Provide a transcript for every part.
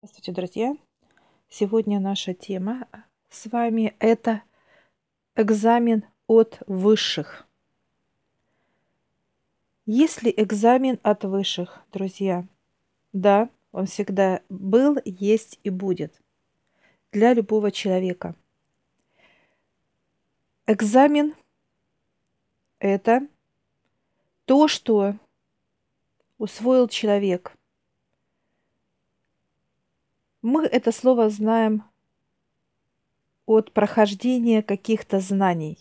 Здравствуйте, друзья! Сегодня наша тема с вами это экзамен от высших. Есть ли экзамен от высших, друзья? Да, он всегда был, есть и будет для любого человека. Экзамен – это то, что усвоил человек – мы это слово знаем от прохождения каких-то знаний.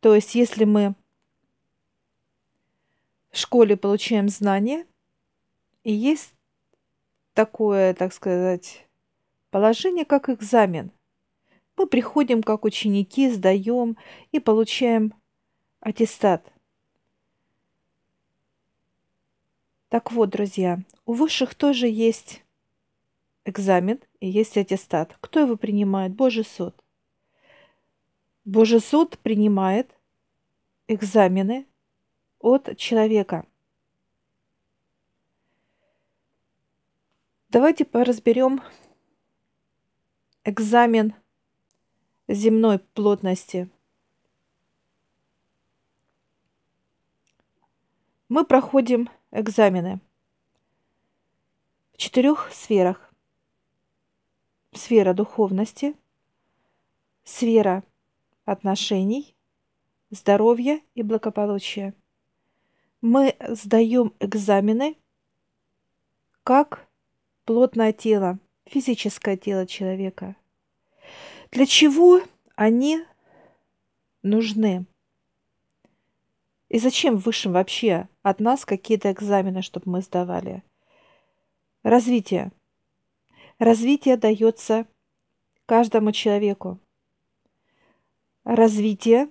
То есть, если мы в школе получаем знания, и есть такое, так сказать, положение, как экзамен. Мы приходим как ученики, сдаем и получаем аттестат. Так вот, друзья, у высших тоже есть экзамен и есть аттестат. Кто его принимает? Божий суд. Божий суд принимает экзамены от человека. Давайте поразберем экзамен земной плотности. Мы проходим экзамены в четырех сферах сфера духовности, сфера отношений, здоровья и благополучия. Мы сдаем экзамены как плотное тело, физическое тело человека. Для чего они нужны? И зачем высшим вообще от нас какие-то экзамены, чтобы мы сдавали? Развитие. Развитие дается каждому человеку. Развитие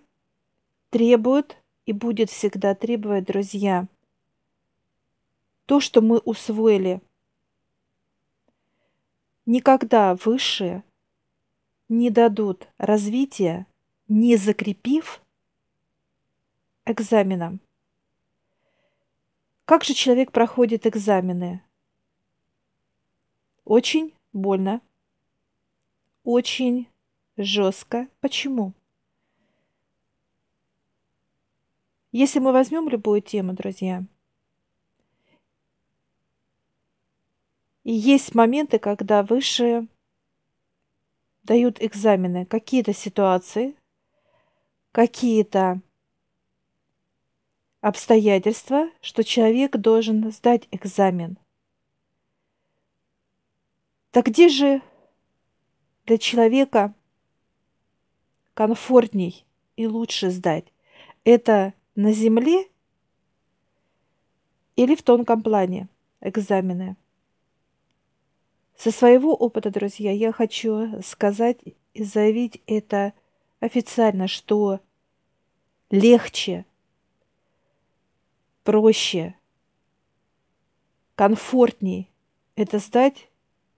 требует и будет всегда требовать, друзья, то, что мы усвоили. Никогда высшие не дадут развития, не закрепив экзаменом. Как же человек проходит экзамены? Очень больно, очень жестко. Почему? Если мы возьмем любую тему, друзья, и есть моменты, когда высшие дают экзамены, какие-то ситуации, какие-то обстоятельства, что человек должен сдать экзамен – так где же для человека комфортней и лучше сдать? Это на земле или в тонком плане экзамены? Со своего опыта, друзья, я хочу сказать и заявить это официально, что легче, проще, комфортней это сдать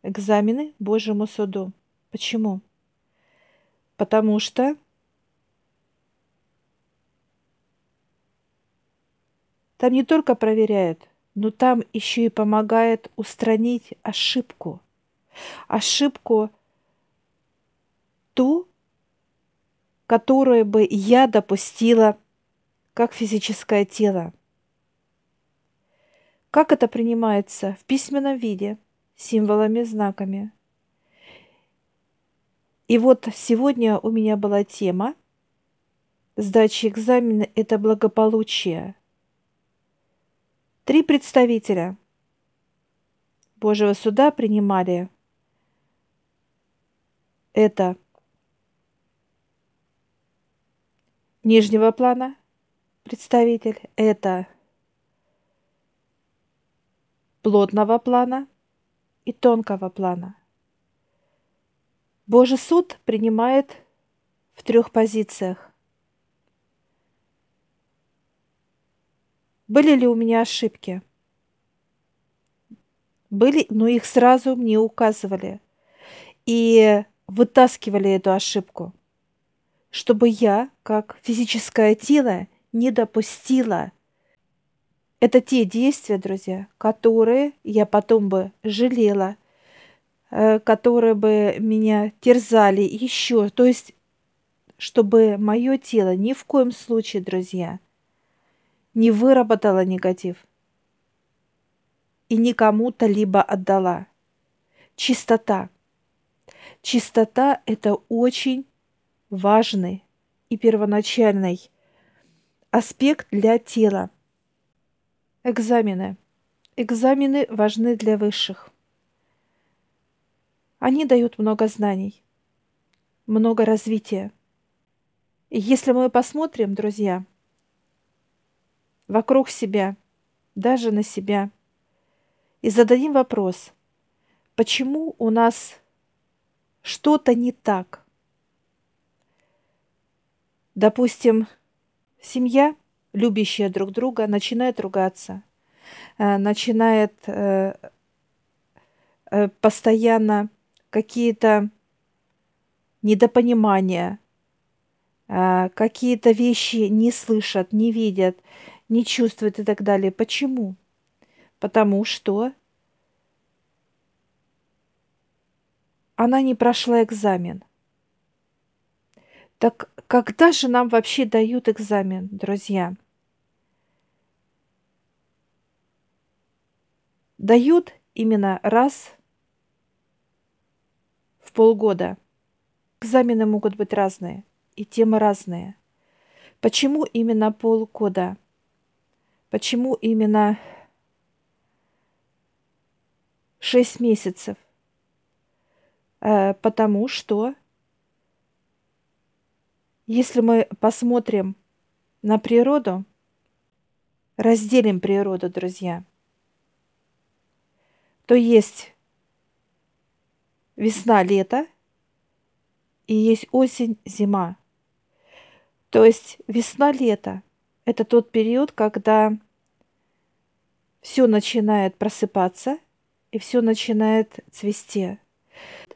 экзамены Божьему суду. Почему? Потому что там не только проверяют, но там еще и помогает устранить ошибку. Ошибку ту, которую бы я допустила как физическое тело. Как это принимается в письменном виде – символами, знаками. И вот сегодня у меня была тема сдачи экзамена – это благополучие. Три представителя Божьего суда принимали это нижнего плана представитель, это плотного плана и тонкого плана. Божий суд принимает в трех позициях. Были ли у меня ошибки? Были, но их сразу мне указывали и вытаскивали эту ошибку, чтобы я, как физическое тело, не допустила это те действия, друзья, которые я потом бы жалела, э, которые бы меня терзали еще. То есть, чтобы мое тело ни в коем случае, друзья, не выработало негатив и никому-то либо отдала. Чистота. Чистота – это очень важный и первоначальный аспект для тела. Экзамены. Экзамены важны для высших. Они дают много знаний, много развития. И если мы посмотрим, друзья, вокруг себя, даже на себя, и зададим вопрос, почему у нас что-то не так? Допустим, семья, любящая друг друга, начинает ругаться, э, начинает э, э, постоянно какие-то недопонимания, какие-то вещи не слышат, не видят, не чувствуют и так далее. Почему? Потому что она не прошла экзамен. Так когда же нам вообще дают экзамен, друзья? Дают именно раз в полгода. Экзамены могут быть разные, и темы разные. Почему именно полгода? Почему именно шесть месяцев? Э, потому что если мы посмотрим на природу, разделим природу, друзья, то есть весна-лето и есть осень-зима. То есть весна-лето – это тот период, когда все начинает просыпаться и все начинает цвести.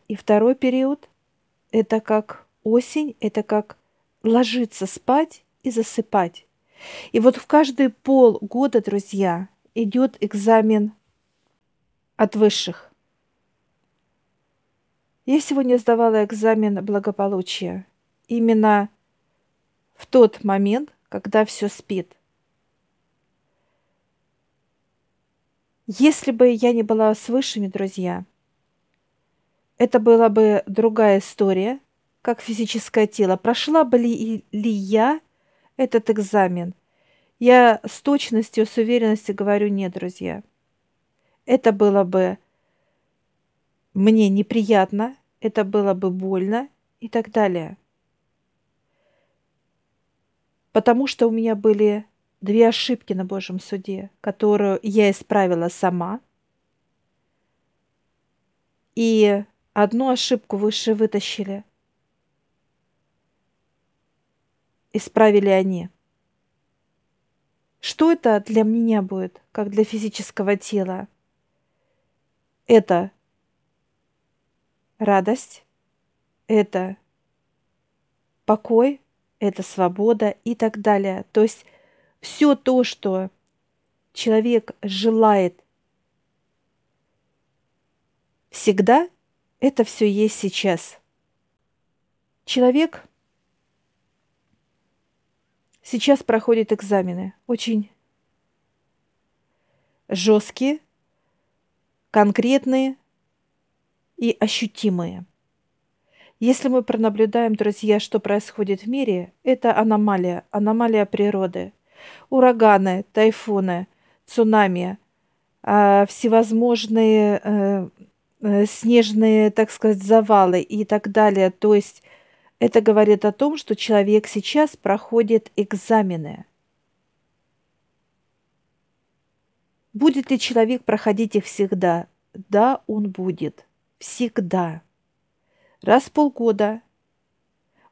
И второй период – это как осень, это как ложиться спать и засыпать. И вот в каждые полгода, друзья, идет экзамен от высших. Я сегодня сдавала экзамен благополучия. Именно в тот момент, когда все спит. Если бы я не была с высшими, друзья, это была бы другая история, как физическое тело. Прошла бы ли, ли я этот экзамен? Я с точностью, с уверенностью говорю нет, друзья. Это было бы мне неприятно, это было бы больно и так далее. Потому что у меня были две ошибки на Божьем суде, которую я исправила сама. И одну ошибку выше вытащили – исправили они. Что это для меня будет, как для физического тела? Это радость, это покой, это свобода и так далее. То есть все то, что человек желает всегда, это все есть сейчас. Человек сейчас проходит экзамены. Очень жесткие, конкретные и ощутимые. Если мы пронаблюдаем, друзья, что происходит в мире, это аномалия, аномалия природы. Ураганы, тайфуны, цунами, а, всевозможные э, э, снежные, так сказать, завалы и так далее. То есть это говорит о том, что человек сейчас проходит экзамены. Будет ли человек проходить их всегда? Да, он будет. Всегда. Раз в полгода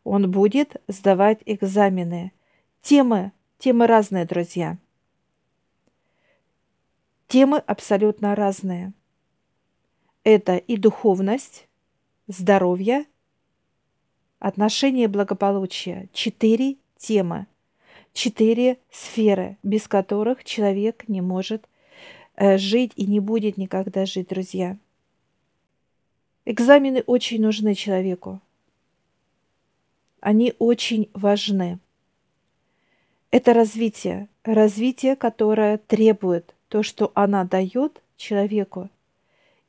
он будет сдавать экзамены. Темы, темы разные, друзья. Темы абсолютно разные. Это и духовность, здоровье – Отношения и благополучие. Четыре темы. Четыре сферы, без которых человек не может э, жить и не будет никогда жить, друзья. Экзамены очень нужны человеку. Они очень важны. Это развитие, развитие, которое требует то, что она дает человеку,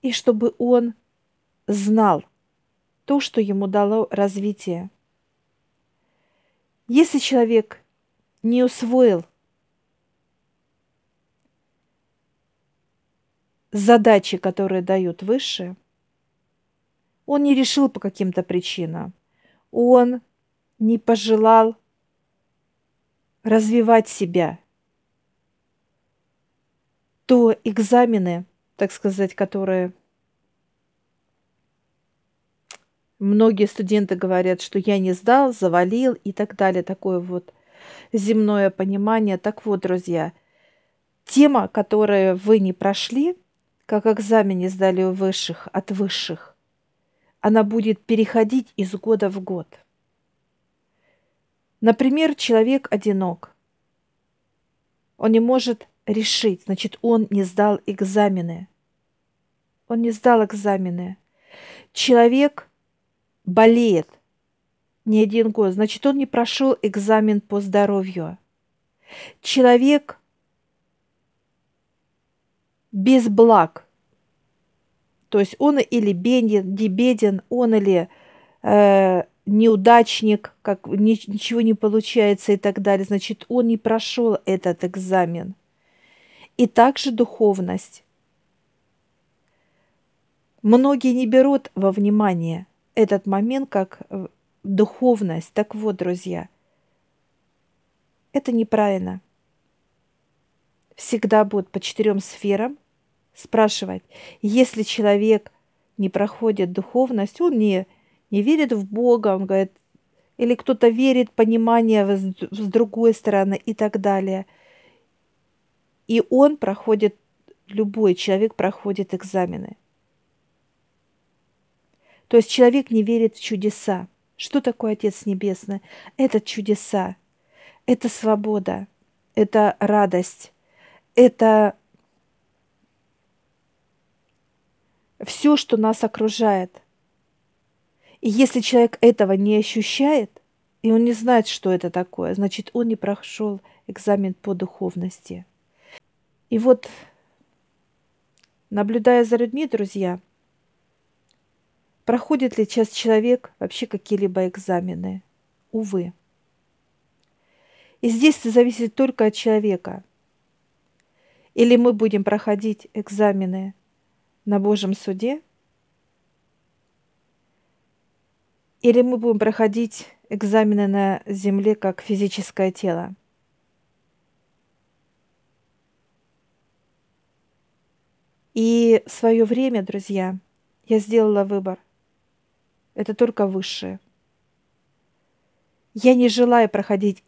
и чтобы он знал то, что ему дало развитие. Если человек не усвоил задачи, которые дают высшие, он не решил по каким-то причинам, он не пожелал развивать себя, то экзамены, так сказать, которые многие студенты говорят, что я не сдал, завалил и так далее, такое вот земное понимание. Так вот, друзья, тема, которую вы не прошли, как экзамен не сдали у высших, от высших, она будет переходить из года в год. Например, человек одинок. Он не может решить, значит, он не сдал экзамены. Он не сдал экзамены. Человек болеет не один год, значит, он не прошел экзамен по здоровью. Человек без благ. То есть он или беден, не он или э, неудачник, как ничего не получается и так далее. Значит, он не прошел этот экзамен. И также духовность. Многие не берут во внимание этот момент как э, духовность. Так вот, друзья, это неправильно. Всегда будут по четырем сферам спрашивать, если человек не проходит духовность, он не, не верит в Бога, он говорит, или кто-то верит, понимание с другой стороны и так далее. И он проходит, любой человек проходит экзамены. То есть человек не верит в чудеса. Что такое Отец Небесный? Это чудеса, это свобода, это радость, это все, что нас окружает. И если человек этого не ощущает, и он не знает, что это такое, значит, он не прошел экзамен по духовности. И вот, наблюдая за людьми, друзья, проходит ли сейчас человек вообще какие-либо экзамены? Увы. И здесь это зависит только от человека. Или мы будем проходить экзамены на Божьем суде, или мы будем проходить экзамены на земле как физическое тело. И в свое время, друзья, я сделала выбор. Это только высшее. Я не желаю проходить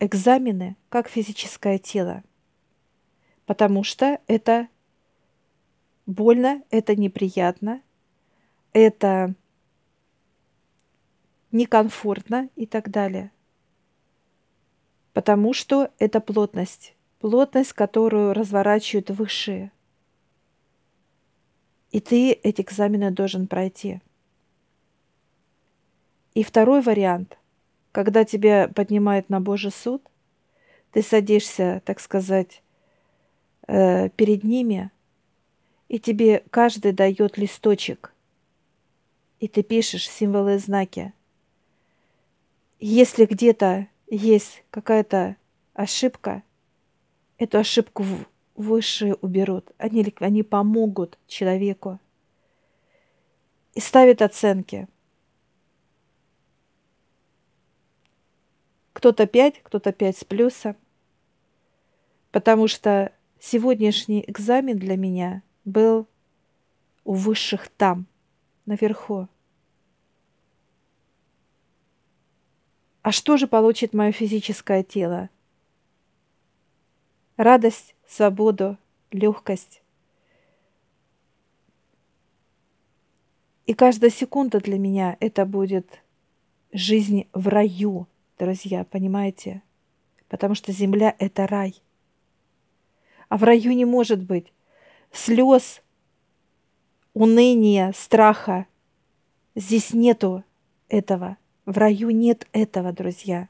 экзамены как физическое тело, потому что это больно, это неприятно, это некомфортно и так далее. Потому что это плотность, плотность, которую разворачивают высшие. И ты эти экзамены должен пройти. И второй вариант, когда тебя поднимают на Божий суд, ты садишься, так сказать, э, перед ними – и тебе каждый дает листочек, и ты пишешь символы и знаки. Если где-то есть какая-то ошибка, эту ошибку высшие уберут. Они, они помогут человеку и ставят оценки. Кто-то 5, кто-то 5 с плюсом. Потому что сегодняшний экзамен для меня – был у высших там, наверху. А что же получит мое физическое тело? Радость, свободу, легкость. И каждая секунда для меня это будет жизнь в раю, друзья, понимаете? Потому что земля – это рай. А в раю не может быть слез, уныния, страха. Здесь нету этого. В раю нет этого, друзья.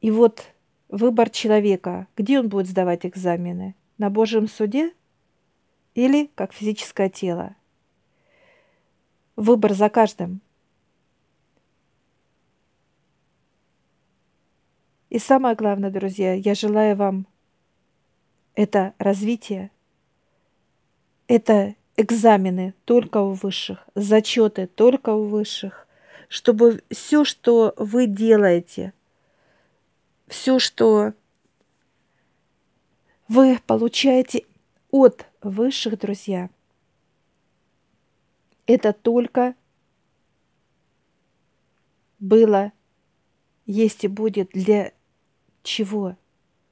И вот выбор человека, где он будет сдавать экзамены? На Божьем суде или как физическое тело? Выбор за каждым. И самое главное, друзья, я желаю вам это развитие, это экзамены только у высших, зачеты только у высших, чтобы все, что вы делаете, все, что вы получаете от высших, друзья, это только было, есть и будет для чего?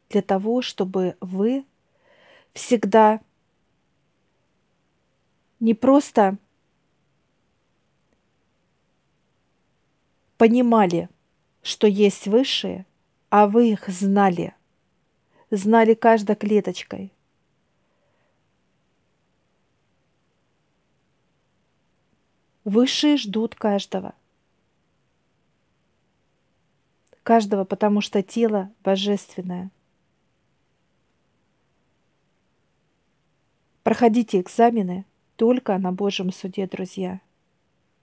Для того, чтобы вы всегда не просто понимали, что есть высшие, а вы их знали, знали каждой клеточкой. Высшие ждут каждого – каждого, потому что тело божественное. Проходите экзамены только на Божьем суде, друзья.